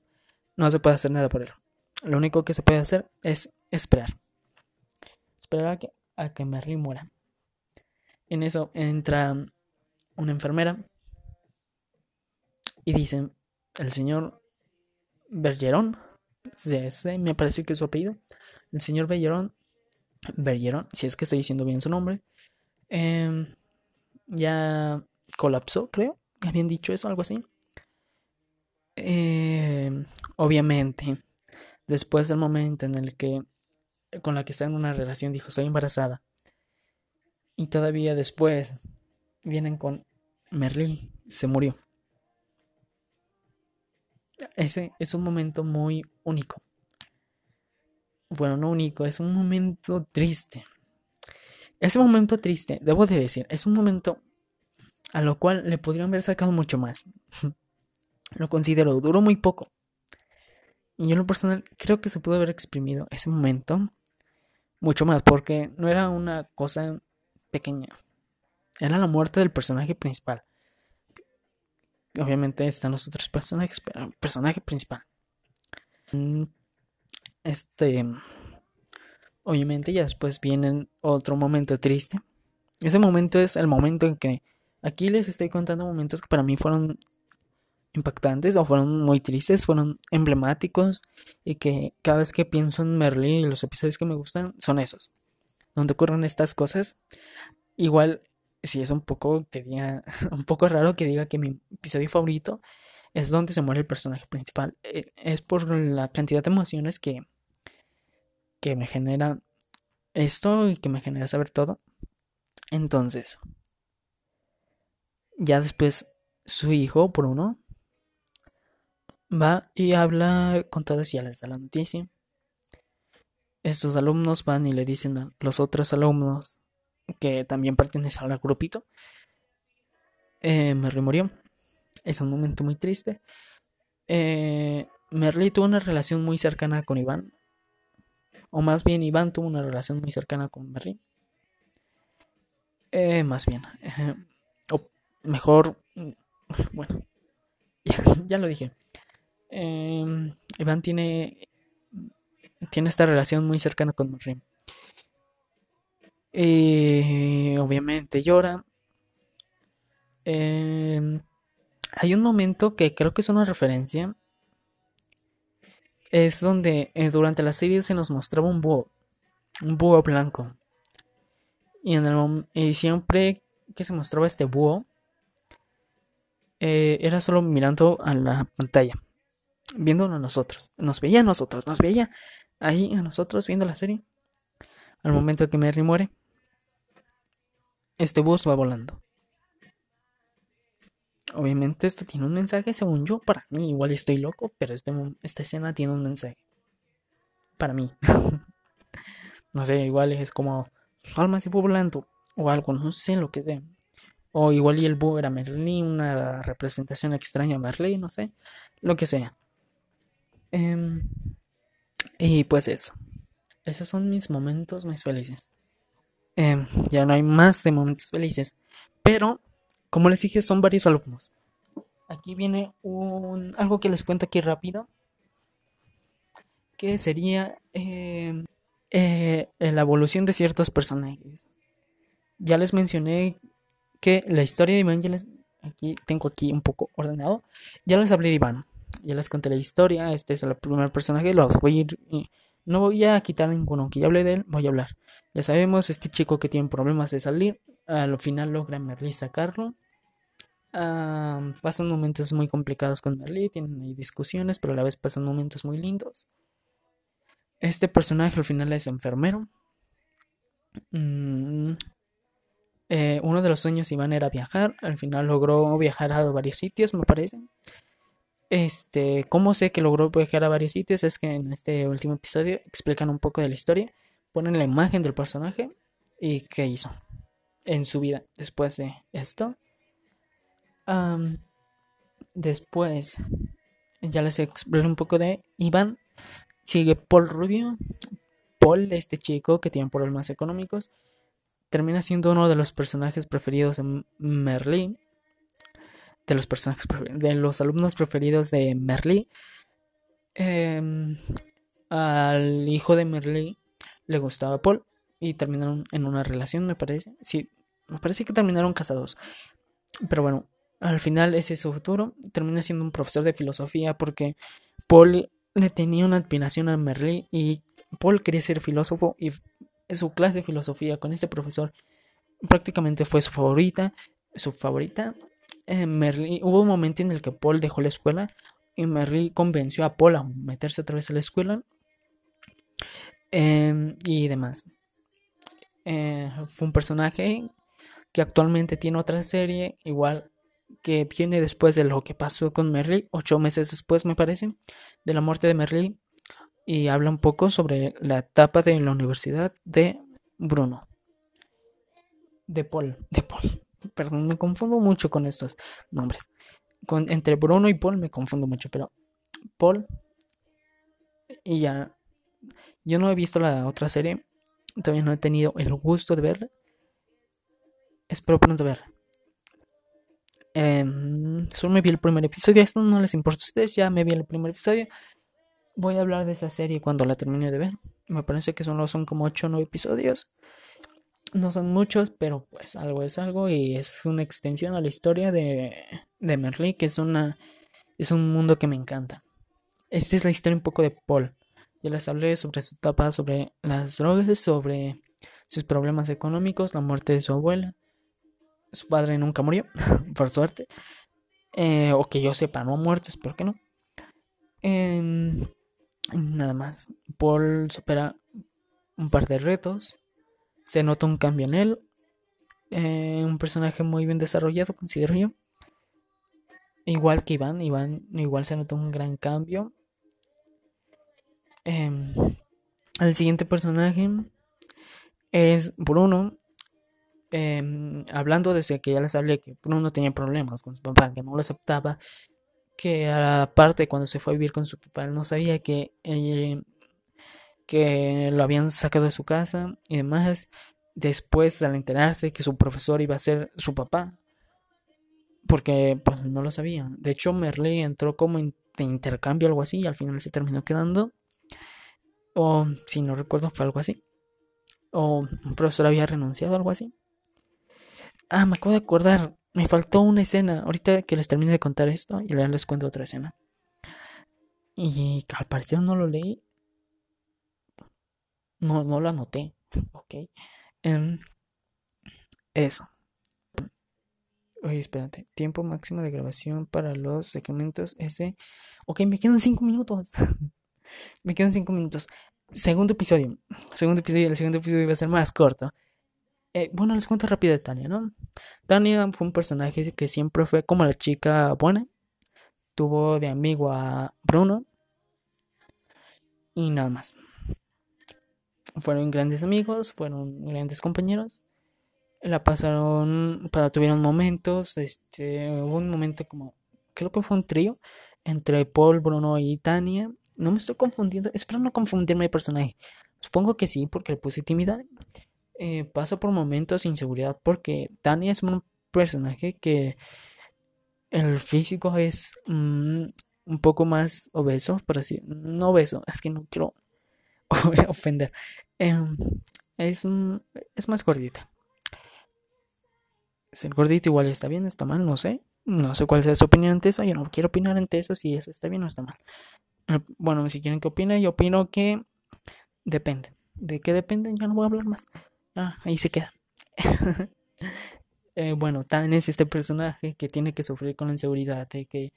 no se puede hacer nada por él. Lo único que se puede hacer es esperar. Esperar a que, a que Merry muera. En eso entra una enfermera y dicen, el señor Bergeron, me parece que es su apellido, el señor Bergeron, Bergeron, si es que estoy diciendo bien su nombre, em, ya colapsó, creo, habían dicho eso, algo así. Eh, obviamente, después del momento en el que con la que está en una relación dijo soy embarazada y todavía después vienen con Merly se murió. Ese es un momento muy único. Bueno, no único, es un momento triste. Ese momento triste, debo de decir, es un momento a lo cual le podrían haber sacado mucho más. lo considero, duró muy poco. Y yo en lo personal creo que se pudo haber exprimido ese momento mucho más, porque no era una cosa pequeña. Era la muerte del personaje principal. Obviamente están los otros personajes, pero el personaje principal. Mm, este. Obviamente, ya después viene otro momento triste. Ese momento es el momento en que aquí les estoy contando momentos que para mí fueron impactantes o fueron muy tristes, fueron emblemáticos y que cada vez que pienso en Merlin y los episodios que me gustan son esos, donde ocurren estas cosas. Igual, si es un poco que diga, un poco raro que diga que mi episodio favorito es donde se muere el personaje principal, eh, es por la cantidad de emociones que que me genera esto y que me genera saber todo. Entonces, ya después su hijo, por uno, va y habla con todos y ya les da la noticia. Estos alumnos van y le dicen a los otros alumnos que también pertenecen al grupito. Eh, Merly murió. Es un momento muy triste. Eh, Merly tuvo una relación muy cercana con Iván. O más bien, Iván tuvo una relación muy cercana con Merly. Eh, más bien. o mejor. Bueno. ya lo dije. Em, Iván tiene, tiene esta relación muy cercana con Marie. Eh, obviamente llora. Em, hay un momento que creo que es una referencia. Es donde eh, durante la serie se nos mostraba un búho. Un búho blanco. Y, en el, siempre que se mostraba este búho, eh, era solo mirando a la pantalla viéndolo a nosotros. Nos veía a nosotros, nos veía ahí a nosotros viendo la serie. Al momento que Mary muere, este bus va volando. Obviamente esto tiene un mensaje, según yo, para mí. Igual estoy loco, pero este, esta escena tiene un mensaje. Para mí. no sé, igual es como su alma se fue volando o algo, no sé lo que sea. O igual y el búho era Merlín, una representación extraña de Merlín, no sé, lo que sea. Em, y pues eso. Esos son mis momentos más felices. Em, ya no hay más de momentos felices. Pero, como les dije, son varios alumnos. Aquí viene un, algo que les cuento aquí rápido. Que sería em, eh, la evolución de ciertos personajes. Ya les mencioné que la historia de Iván, aquí tengo aquí un poco ordenado. Ya les hablé de Iván, ya les conté la historia. Este es el primer personaje, los voy a ir. No voy a quitar ninguno, que ya hablé de él, voy a hablar. Ya sabemos, este chico que tiene problemas de salir, al final logra Merly sacarlo. pasan momentos muy complicados con Merly, tienen discusiones, pero a la vez pasan momentos muy lindos. Este personaje al final es enfermero. Mm, eh, uno de los sueños Iván era viajar. Al final logró viajar a varios sitios, me parece. Este, ¿cómo sé que logró viajar a varios sitios? Es que en este último episodio explican un poco de la historia, ponen la imagen del personaje y qué hizo en su vida después de esto. después, ya les explico un poco de Iván. Sigue Paul Rubio. Paul, este chico que tiene problemas económicos termina siendo uno de los personajes preferidos de Merlí. De los personajes de los alumnos preferidos de Merlí. Em, al hijo de Merlí le gustaba Paul y terminaron en una relación, me parece. Sí, me parece que terminaron casados. Pero bueno, al final ese es su futuro. Termina siendo un profesor de filosofía porque Paul le tenía una admiración a Merlí y Paul quería ser filósofo y su clase de filosofía con este profesor prácticamente fue su favorita. Su favorita. Eh, hubo un momento en el que Paul dejó la escuela y Merly convenció a Paul a meterse otra vez a la escuela em, y demás. Eh, fue un personaje que actualmente tiene otra serie, igual que viene después de lo que pasó con Merly, ocho meses después me parece, de la muerte de Merly y habla un poco sobre la etapa de la universidad de Bruno. De Paul, de Paul. Perdón, me confundo mucho con estos nombres. Con, entre Bruno y Paul me confundo mucho, pero Paul y ya. Yo no he visto la otra serie, todavía no he tenido el gusto de verla. Espero pronto verla. Em, solo me vi el primer episodio. Esto no les importa a ustedes. Ya me vi el primer episodio voy a hablar de esa serie cuando la termine de ver. Me parece que solo son como 8 o 9 episodios. No son muchos, pero pues algo es algo y es una extensión a la historia de, de Merlí, que es, una, es un mundo que me encanta. Esta es la historia un poco de Paul. Yo les hablé sobre su etapa, sobre las drogas, sobre sus problemas económicos, la muerte de su abuela. Su padre nunca murió, por suerte. Eh, o que yo sepa, no ha muerto, espero que no. Eh, Nada más. Paul supera un par de retos. Se nota un cambio en él. Eh, un personaje muy bien desarrollado, considero yo. Igual que Iván. Iván igual se nota un gran cambio. El em, siguiente personaje es Bruno. Em, hablando desde que ya les hablé que Bruno tenía problemas con su papá, que no lo aceptaba que aparte cuando se fue a vivir con su papá, él no sabía que, eh, que lo habían sacado de su casa y demás. Después, al enterarse que su profesor iba a ser su papá, porque pues no lo sabía. De hecho, Merle entró como de intercambio, algo así, y al final se terminó quedando. O si no recuerdo, fue algo así. O un profesor había renunciado, algo así. Ah, me acabo de acordar. Me faltó una escena. Ahorita que les termine de contar esto y les cuento otra escena. Y al parecer no lo leí. No, no lo anoté. Ok. Em, eso. Oye, espérate. Tiempo máximo de grabación para los segmentos es de... Ok, me quedan 5 minutos. me quedan 5 minutos. Segundo episodio. Segundo episodio. El segundo episodio va a ser más corto. Eh, bueno, les cuento rápido de Tania, ¿no? Tania fue un personaje que siempre fue como la chica buena. Tuvo de amigo a Bruno. Y nada más. Fueron grandes amigos, fueron grandes compañeros. La pasaron, para tuvieron momentos, este, hubo un momento como, creo que fue un trío entre Paul, Bruno y Tania. No me estoy confundiendo, espero no confundirme de personaje. Supongo que sí, porque le puse timidez eh, pasa por momentos de inseguridad porque Tania es un personaje que el físico es mm, un poco más obeso, por así no obeso, es que no quiero ofender. Em, es, es más gordita. Ser gordita igual está bien, está mal, no sé. No sé cuál sea su opinión ante eso. Yo no quiero opinar ante eso si eso está bien o está mal. Eh, bueno, si quieren que opine, yo opino que depende. ¿De qué depende? Ya no voy a hablar más. Ah, ahí se queda. eh, bueno, Tan es este personaje que tiene que sufrir con la inseguridad de que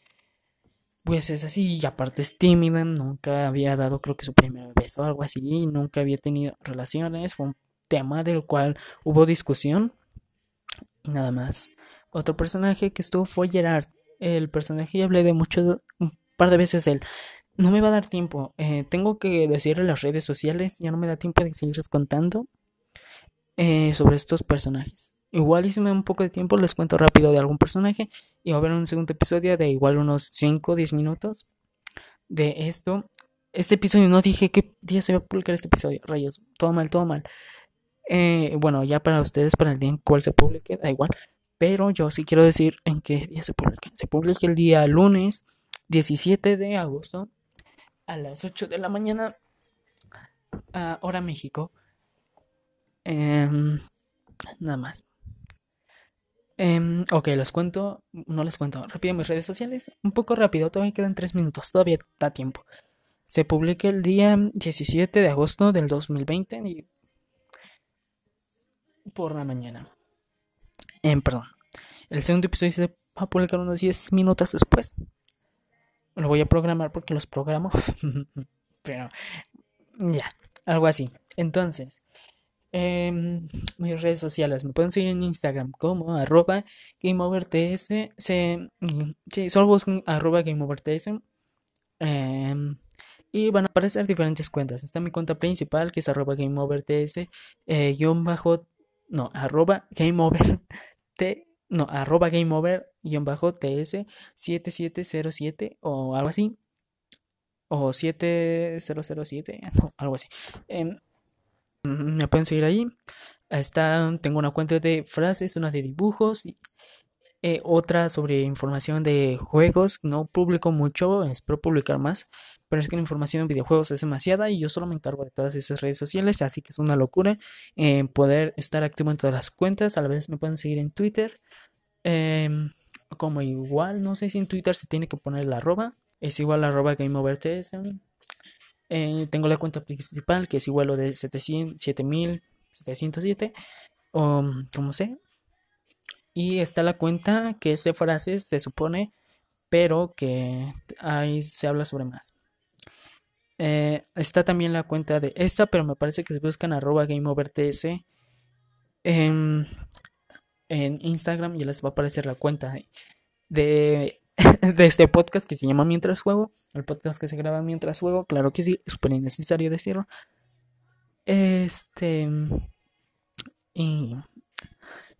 pues es así y aparte es tímida, nunca había dado creo que su primer beso o algo así, nunca había tenido relaciones, fue un tema del cual hubo discusión y nada más. Otro personaje que estuvo fue Gerard, el personaje ya hablé de mucho, un par de veces él. No me va a dar tiempo, eh, tengo que decirle las redes sociales, ya no me da tiempo de seguirles contando. Eh, sobre estos personajes. Igual y me da un poco de tiempo les cuento rápido de algún personaje y va a haber un segundo episodio de igual unos 5 o 10 minutos de esto. Este episodio no dije qué día se va a publicar este episodio, rayos, todo mal, todo mal. Eh, bueno, ya para ustedes, para el día en cual se publique, da igual. Pero yo sí quiero decir en qué día se publica. Se publica el día lunes 17 de agosto a las 8 de la mañana, a hora México. Em, nada más. Em, ok, les cuento, no les cuento, rápido mis redes sociales, un poco rápido, todavía quedan 3 minutos, todavía da tiempo. Se publica el día 17 de agosto del 2020 y por la mañana. Em, perdón, el segundo episodio se va a publicar unos 10 minutos después. Lo voy a programar porque los programo, pero ya, algo así. Entonces, Em, mis redes sociales. Me pueden seguir en Instagram como arroba GameOverTS. Sí, solo buscan arroba GameOverTS. Em, y van a aparecer diferentes cuentas. Está mi cuenta principal que es arroba GameOverTS. Eh, bajo, no, arroba no, arroba GameOver bajo TS 7707 o algo así. O 7007, algo así. Eh, me pueden seguir ahí. Está, tengo una cuenta de frases, una de dibujos, eh, otra sobre información de juegos. No publico mucho, espero publicar más, pero es que la información en videojuegos es demasiada y yo solo me encargo de todas esas redes sociales, así que es una locura eh, poder estar activo en todas las cuentas. A la vez me pueden seguir en Twitter. Em, como igual, no sé si en Twitter se tiene que poner la arroba. Es igual arroba GameOverTS. Eh, tengo la cuenta principal que es igual lo de 7707 o como sé. Y está la cuenta que es de frases, se supone, pero que ahí se habla sobre más. Eh, está también la cuenta de esta, pero me parece que se buscan arroba GameOverTS en, en Instagram y les va a aparecer la cuenta de de este podcast que se llama Mientras Juego. El podcast que se graba mientras juego. Claro que sí, es súper innecesario decirlo. Este. Y.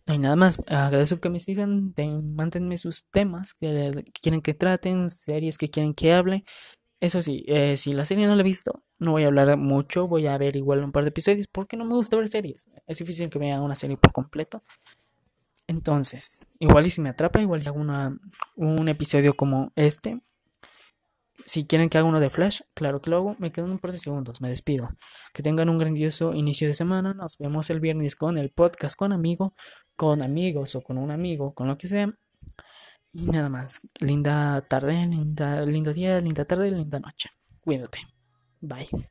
No hay nada más. Agradezco que me sigan. Mántenme sus temas que, quieren que traten, series que quieren que hable. Eso sí, eh, si la serie no la he visto, no voy a hablar mucho. Voy a ver igual un par de episodios porque no me gusta ver series. Es difícil que vea una serie por completo. Entonces, igual y si me atrapa, igual si hago un episodio como este. Si quieren que haga uno de Flash, claro que lo hago. Me quedan un par de segundos, me despido. Que tengan un grandioso inicio de semana. Nos vemos el viernes con el podcast con amigo, con amigos o con un amigo, con lo que sea. Y nada más. Linda tarde, linda, lindo día, linda tarde, linda noche. Cuídate. Bye.